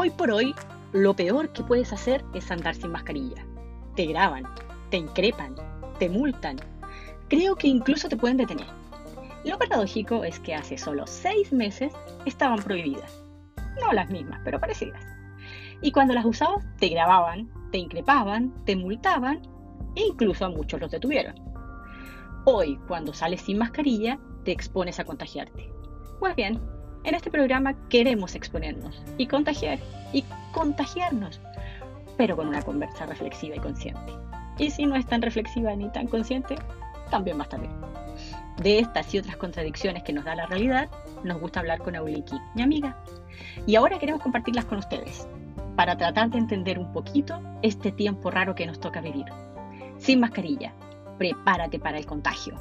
Hoy por hoy, lo peor que puedes hacer es andar sin mascarilla. Te graban, te increpan, te multan. Creo que incluso te pueden detener. Lo paradójico es que hace solo seis meses estaban prohibidas. No las mismas, pero parecidas. Y cuando las usabas, te grababan, te increpaban, te multaban e incluso a muchos los detuvieron. Hoy, cuando sales sin mascarilla, te expones a contagiarte. Pues bien, en este programa queremos exponernos y contagiar y contagiarnos, pero con una conversa reflexiva y consciente. Y si no es tan reflexiva ni tan consciente, también estar bien. De estas y otras contradicciones que nos da la realidad, nos gusta hablar con Auliki, mi amiga. Y ahora queremos compartirlas con ustedes, para tratar de entender un poquito este tiempo raro que nos toca vivir. Sin mascarilla, prepárate para el contagio.